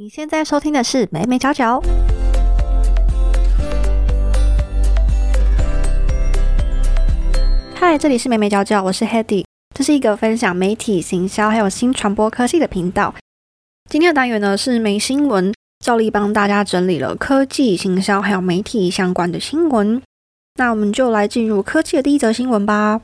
你现在收听的是美美角角。嗨，这里是美美角角，我是 Hedy，这是一个分享媒体行销还有新传播科技的频道。今天的单元呢是没新闻，照例帮大家整理了科技行销还有媒体相关的新闻。那我们就来进入科技的第一则新闻吧。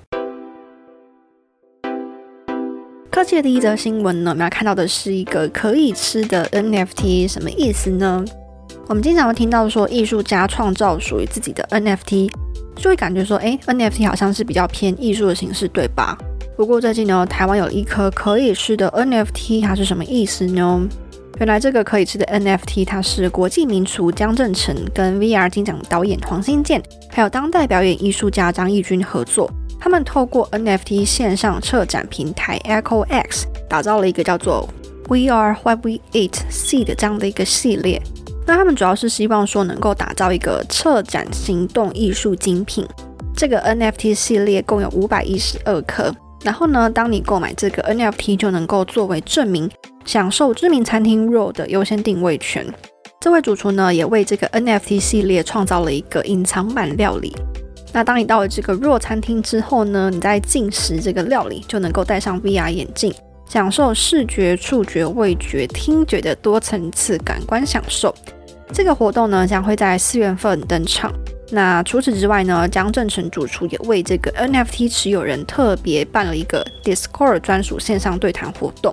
科技的第一则新闻呢，我们要看到的是一个可以吃的 NFT，什么意思呢？我们经常会听到说，艺术家创造属于自己的 NFT，就会感觉说，哎，NFT 好像是比较偏艺术的形式，对吧？不过最近呢，台湾有一颗可以吃的 NFT，它是什么意思呢？原来这个可以吃的 NFT，它是国际名厨江正成跟 VR 金奖导演黄新建，还有当代表演艺术家张义军合作。他们透过 NFT 线上策展平台 Echo X 打造了一个叫做 We Are What We Eat See 的这样的一个系列。那他们主要是希望说能够打造一个策展行动艺术精品。这个 NFT 系列共有五百一十二颗。然后呢，当你购买这个 NFT 就能够作为证明，享受知名餐厅 RAW 的优先定位权。这位主厨呢，也为这个 NFT 系列创造了一个隐藏版料理。那当你到了这个弱餐厅之后呢，你在进食这个料理就能够戴上 VR 眼镜，享受视觉、触觉、味觉、听觉的多层次感官享受。这个活动呢将会在四月份登场。那除此之外呢，江正成主厨也为这个 NFT 持有人特别办了一个 Discord 专属线上对谈活动。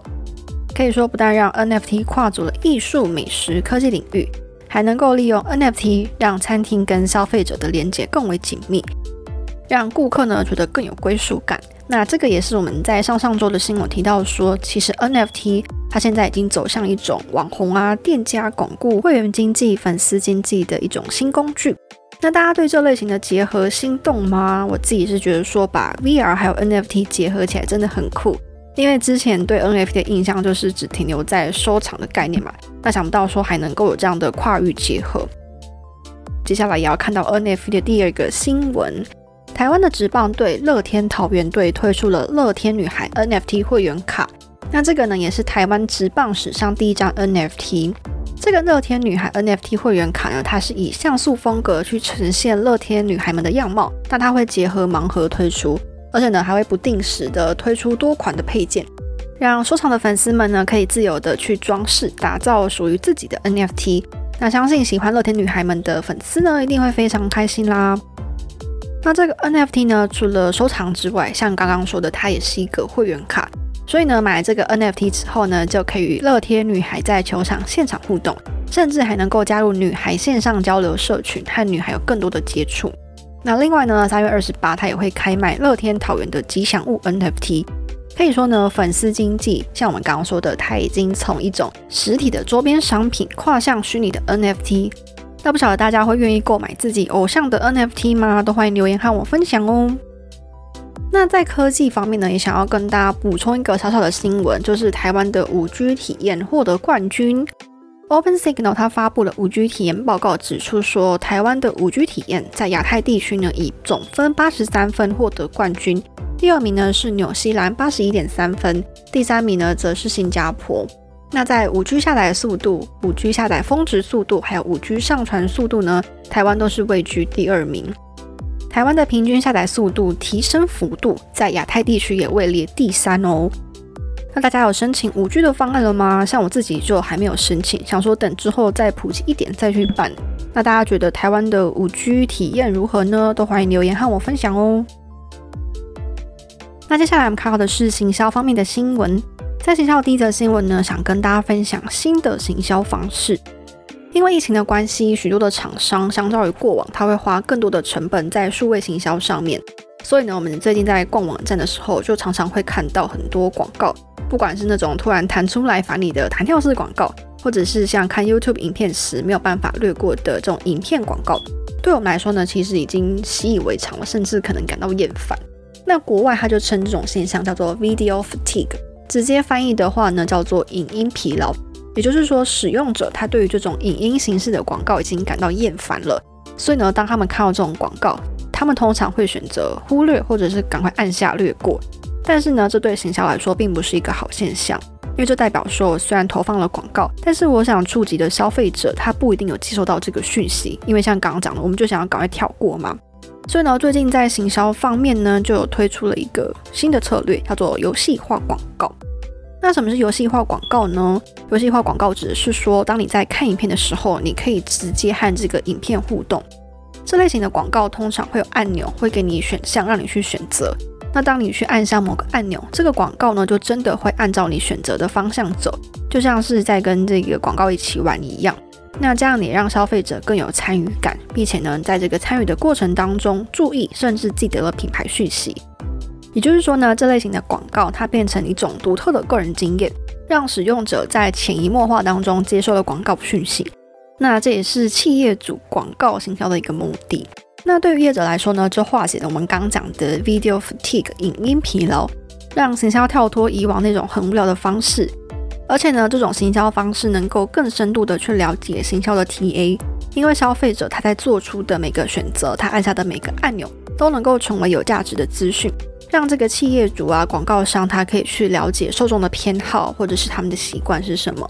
可以说，不但让 NFT 跨足了艺术、美食、科技领域。还能够利用 NFT 让餐厅跟消费者的连接更为紧密，让顾客呢觉得更有归属感。那这个也是我们在上上周的新闻提到说，其实 NFT 它现在已经走向一种网红啊、店家巩固会员经济、粉丝经济的一种新工具。那大家对这类型的结合心动吗？我自己是觉得说，把 VR 还有 NFT 结合起来真的很酷。因为之前对 NFT 的印象就是只停留在收藏的概念嘛，那想不到说还能够有这样的跨域结合。接下来也要看到 NFT 的第二个新闻，台湾的职棒队乐天桃园队推出了乐天女孩 NFT 会员卡，那这个呢也是台湾职棒史上第一张 NFT。这个乐天女孩 NFT 会员卡呢，它是以像素风格去呈现乐天女孩们的样貌，那它会结合盲盒推出。而且呢，还会不定时的推出多款的配件，让收藏的粉丝们呢可以自由的去装饰，打造属于自己的 NFT。那相信喜欢乐天女孩们的粉丝呢，一定会非常开心啦。那这个 NFT 呢，除了收藏之外，像刚刚说的，它也是一个会员卡。所以呢，买这个 NFT 之后呢，就可以与乐天女孩在球场现场互动，甚至还能够加入女孩线上交流社群，和女孩有更多的接触。那另外呢，三月二十八，它也会开卖乐天桃园的吉祥物 NFT。可以说呢，粉丝经济像我们刚刚说的，它已经从一种实体的周边商品跨向虚拟的 NFT。那不晓得大家会愿意购买自己偶像的 NFT 吗？都欢迎留言和我分享哦。那在科技方面呢，也想要跟大家补充一个小小的新闻，就是台湾的五 G 体验获得冠军。Open Signal 它发布了五 G 体验报告，指出说，台湾的五 G 体验在亚太地区呢，以总分八十三分获得冠军。第二名呢是纽西兰八十一点三分，第三名呢则是新加坡。那在五 G 下载速度、五 G 下载峰值速度，还有五 G 上传速度呢，台湾都是位居第二名。台湾的平均下载速度提升幅度，在亚太地区也位列第三哦。那大家有申请五 G 的方案了吗？像我自己就还没有申请，想说等之后再普及一点再去办。那大家觉得台湾的五 G 体验如何呢？都欢迎留言和我分享哦。那接下来我们看到的是行销方面的新闻，在行销的第一则新闻呢，想跟大家分享新的行销方式。因为疫情的关系，许多的厂商相较于过往，他会花更多的成本在数位行销上面。所以呢，我们最近在逛网站的时候，就常常会看到很多广告。不管是那种突然弹出来烦你的弹跳式广告，或者是像看 YouTube 影片时没有办法略过的这种影片广告，对我们来说呢，其实已经习以为常了，甚至可能感到厌烦。那国外他就称这种现象叫做 Video Fatigue，直接翻译的话呢，叫做影音疲劳。也就是说，使用者他对于这种影音形式的广告已经感到厌烦了。所以呢，当他们看到这种广告，他们通常会选择忽略，或者是赶快按下略过。但是呢，这对行销来说并不是一个好现象，因为这代表说，虽然投放了广告，但是我想触及的消费者他不一定有接收到这个讯息，因为像刚刚讲的，我们就想要赶快跳过嘛。所以呢，最近在行销方面呢，就有推出了一个新的策略，叫做游戏化广告。那什么是游戏化广告呢？游戏化广告指的是说，当你在看影片的时候，你可以直接和这个影片互动。这类型的广告通常会有按钮，会给你选项让你去选择。那当你去按下某个按钮，这个广告呢，就真的会按照你选择的方向走，就像是在跟这个广告一起玩一样。那这样你让消费者更有参与感，并且呢，在这个参与的过程当中，注意甚至记得了品牌讯息。也就是说呢，这类型的广告它变成一种独特的个人经验，让使用者在潜移默化当中接受了广告讯息。那这也是企业主广告行销的一个目的。那对于业者来说呢，就化解了我们刚讲的 video fatigue 影音疲劳，让行销跳脱以往那种很无聊的方式。而且呢，这种行销方式能够更深度的去了解行销的 TA，因为消费者他在做出的每个选择，他按下的每个按钮，都能够成为有价值的资讯，让这个企业主啊、广告商他可以去了解受众的偏好或者是他们的习惯是什么。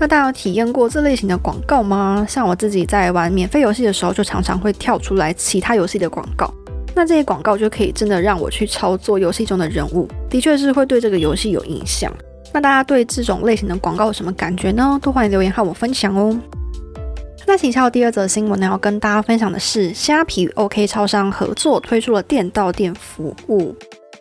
那大家有体验过这类型的广告吗？像我自己在玩免费游戏的时候，就常常会跳出来其他游戏的广告，那这些广告就可以真的让我去操作游戏中的人物，的确是会对这个游戏有影响。那大家对这种类型的广告有什么感觉呢？都欢迎留言和我分享哦。那请下第二则新闻呢，要跟大家分享的是，虾皮 OK 超商合作推出了店到店服务。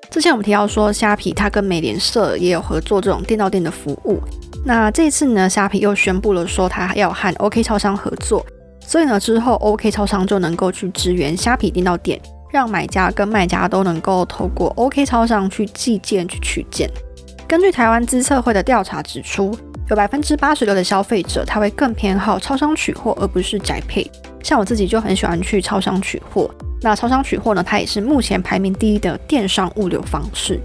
之前我们提到说，虾皮它跟美联社也有合作这种店到店的服务。那这次呢，虾皮又宣布了说，它要和 OK 超商合作，所以呢，之后 OK 超商就能够去支援虾皮店到店，让买家跟卖家都能够透过 OK 超商去寄件去取件。根据台湾资策会的调查指出，有百分之八十六的消费者他会更偏好超商取货，而不是宅配。像我自己就很喜欢去超商取货。那超商取货呢，它也是目前排名第一的电商物流方式。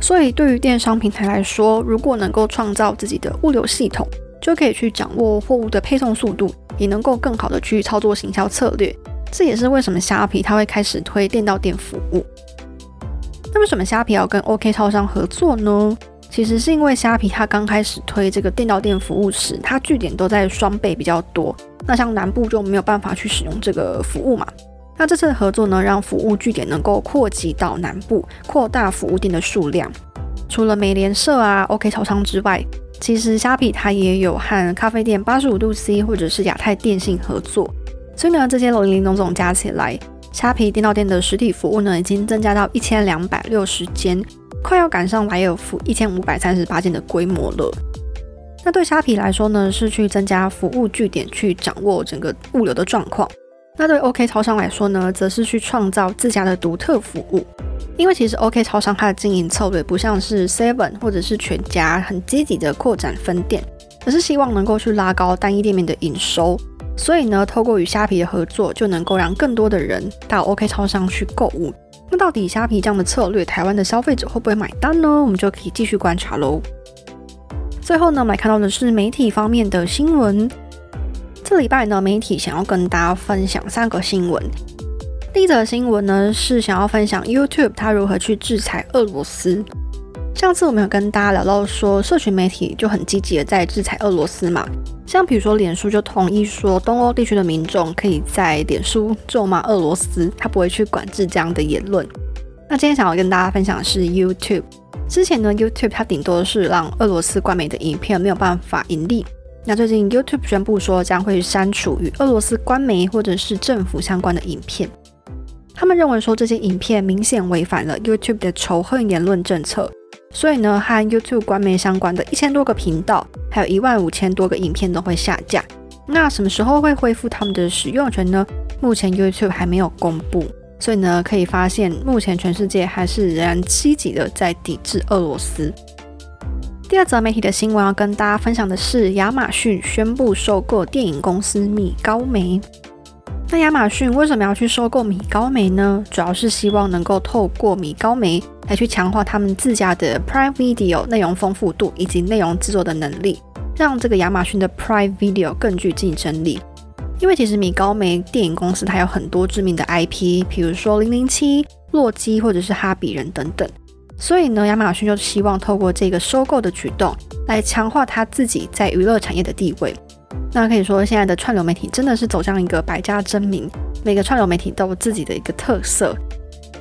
所以对于电商平台来说，如果能够创造自己的物流系统，就可以去掌握货物的配送速度，也能够更好的去操作行销策略。这也是为什么虾皮它会开始推店到店服务。那为什么虾皮要跟 OK 超商合作呢？其实是因为虾皮它刚开始推这个店到店服务时，它据点都在双倍比较多，那像南部就没有办法去使用这个服务嘛。那这次的合作呢，让服务据点能够扩及到南部，扩大服务店的数量。除了美联社啊、OK 超商之外，其实虾皮它也有和咖啡店八十五度 C 或者是亚太电信合作，所以呢，这些零零总总加起来。虾皮电到店的实体服务呢，已经增加到一千两百六十间，快要赶上莱尔富一千五百三十八间的规模了。那对虾皮来说呢，是去增加服务据点，去掌握整个物流的状况。那对 OK 超商来说呢，则是去创造自家的独特服务。因为其实 OK 超商它的经营策略不像是 Seven 或者是全家很积极的扩展分店，而是希望能够去拉高单一店面的营收。所以呢，透过与虾皮的合作，就能够让更多的人到 OK 超商去购物。那到底虾皮这样的策略，台湾的消费者会不会买单呢？我们就可以继续观察喽。最后呢，我们来看到的是媒体方面的新闻。这礼拜呢，媒体想要跟大家分享三个新闻。第一则新闻呢，是想要分享 YouTube 它如何去制裁俄罗斯。上次我们有跟大家聊到说，社群媒体就很积极的在制裁俄罗斯嘛。像比如说，脸书就同意说，东欧地区的民众可以在脸书咒骂俄罗斯，他不会去管制这样的言论。那今天想要跟大家分享的是 YouTube。之前呢，YouTube 它顶多是让俄罗斯官媒的影片没有办法盈利。那最近 YouTube 宣布说，将会删除与俄罗斯官媒或者是政府相关的影片。他们认为说，这些影片明显违反了 YouTube 的仇恨言论政策。所以呢，和 YouTube 官媒相关的一千多个频道，还有一万五千多个影片都会下架。那什么时候会恢复他们的使用权呢？目前 YouTube 还没有公布。所以呢，可以发现目前全世界还是仍然积极的在抵制俄罗斯。第二则媒体的新闻要跟大家分享的是，亚马逊宣布收购电影公司米高梅。那亚马逊为什么要去收购米高梅呢？主要是希望能够透过米高梅来去强化他们自家的 Prime Video 内容丰富度以及内容制作的能力，让这个亚马逊的 Prime Video 更具竞争力。因为其实米高梅电影公司它有很多知名的 IP，比如说零零七、洛基或者是哈比人等等。所以呢，亚马逊就希望透过这个收购的举动，来强化他自己在娱乐产业的地位。那可以说，现在的串流媒体真的是走向一个百家争鸣，每个串流媒体都有自己的一个特色。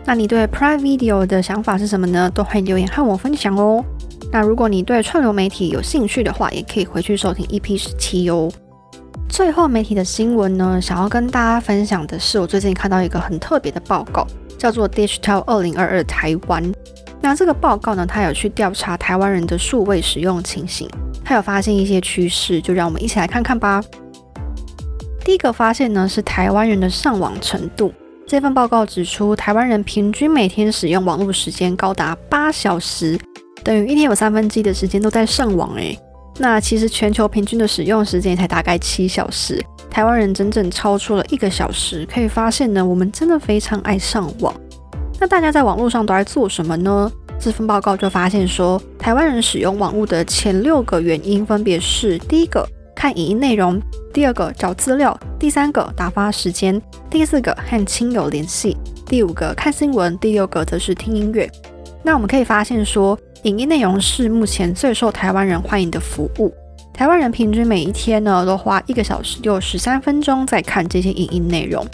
那你对 Prime Video 的想法是什么呢？都欢迎留言和我分享哦。那如果你对串流媒体有兴趣的话，也可以回去收听 EP 十七哦。最后，媒体的新闻呢，想要跟大家分享的是，我最近看到一个很特别的报告，叫做 Digital 二零二二台湾。那这个报告呢，它有去调查台湾人的数位使用情形，它有发现一些趋势，就让我们一起来看看吧。第一个发现呢，是台湾人的上网程度。这份报告指出，台湾人平均每天使用网络时间高达八小时，等于一天有三分之一的时间都在上网。诶，那其实全球平均的使用时间才大概七小时，台湾人整整超出了一个小时。可以发现呢，我们真的非常爱上网。那大家在网络上都在做什么呢？这份报告就发现说，台湾人使用网络的前六个原因分别是：第一个。看影音内容，第二个找资料，第三个打发时间，第四个和亲友联系，第五个看新闻，第六个则是听音乐。那我们可以发现说，影音内容是目前最受台湾人欢迎的服务。台湾人平均每一天呢都花一个小时又十三分钟在看这些影音内容。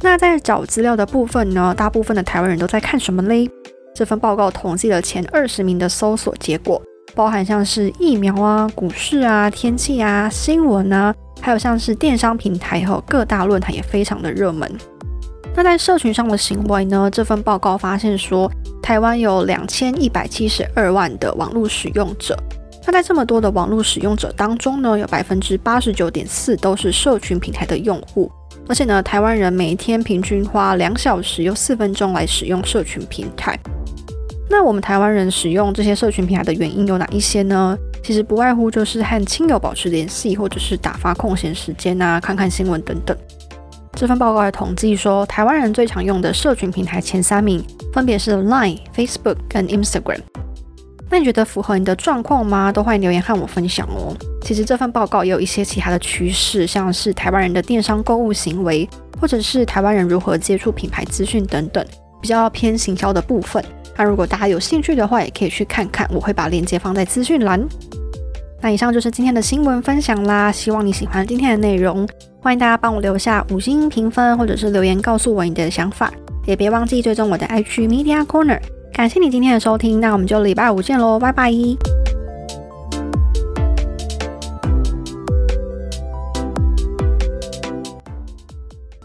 那在找资料的部分呢，大部分的台湾人都在看什么嘞？这份报告统计了前二十名的搜索结果。包含像是疫苗啊、股市啊、天气啊、新闻啊，还有像是电商平台和各大论坛也非常的热门。那在社群上的行为呢？这份报告发现说，台湾有两千一百七十二万的网络使用者。那在这么多的网络使用者当中呢，有百分之八十九点四都是社群平台的用户。而且呢，台湾人每天平均花两小时又四分钟来使用社群平台。那我们台湾人使用这些社群平台的原因有哪一些呢？其实不外乎就是和亲友保持联系，或者是打发空闲时间啊，看看新闻等等。这份报告还统计说，台湾人最常用的社群平台前三名分别是 Line、Facebook 跟 Instagram。那你觉得符合你的状况吗？都欢迎留言和我分享哦。其实这份报告也有一些其他的趋势，像是台湾人的电商购物行为，或者是台湾人如何接触品牌资讯等等，比较偏行销的部分。那如果大家有兴趣的话，也可以去看看，我会把链接放在资讯栏。那以上就是今天的新闻分享啦，希望你喜欢今天的内容，欢迎大家帮我留下五星评分或者是留言告诉我你的想法，也别忘记追踪我的 IG Media Corner。感谢你今天的收听，那我们就礼拜五见喽，拜拜。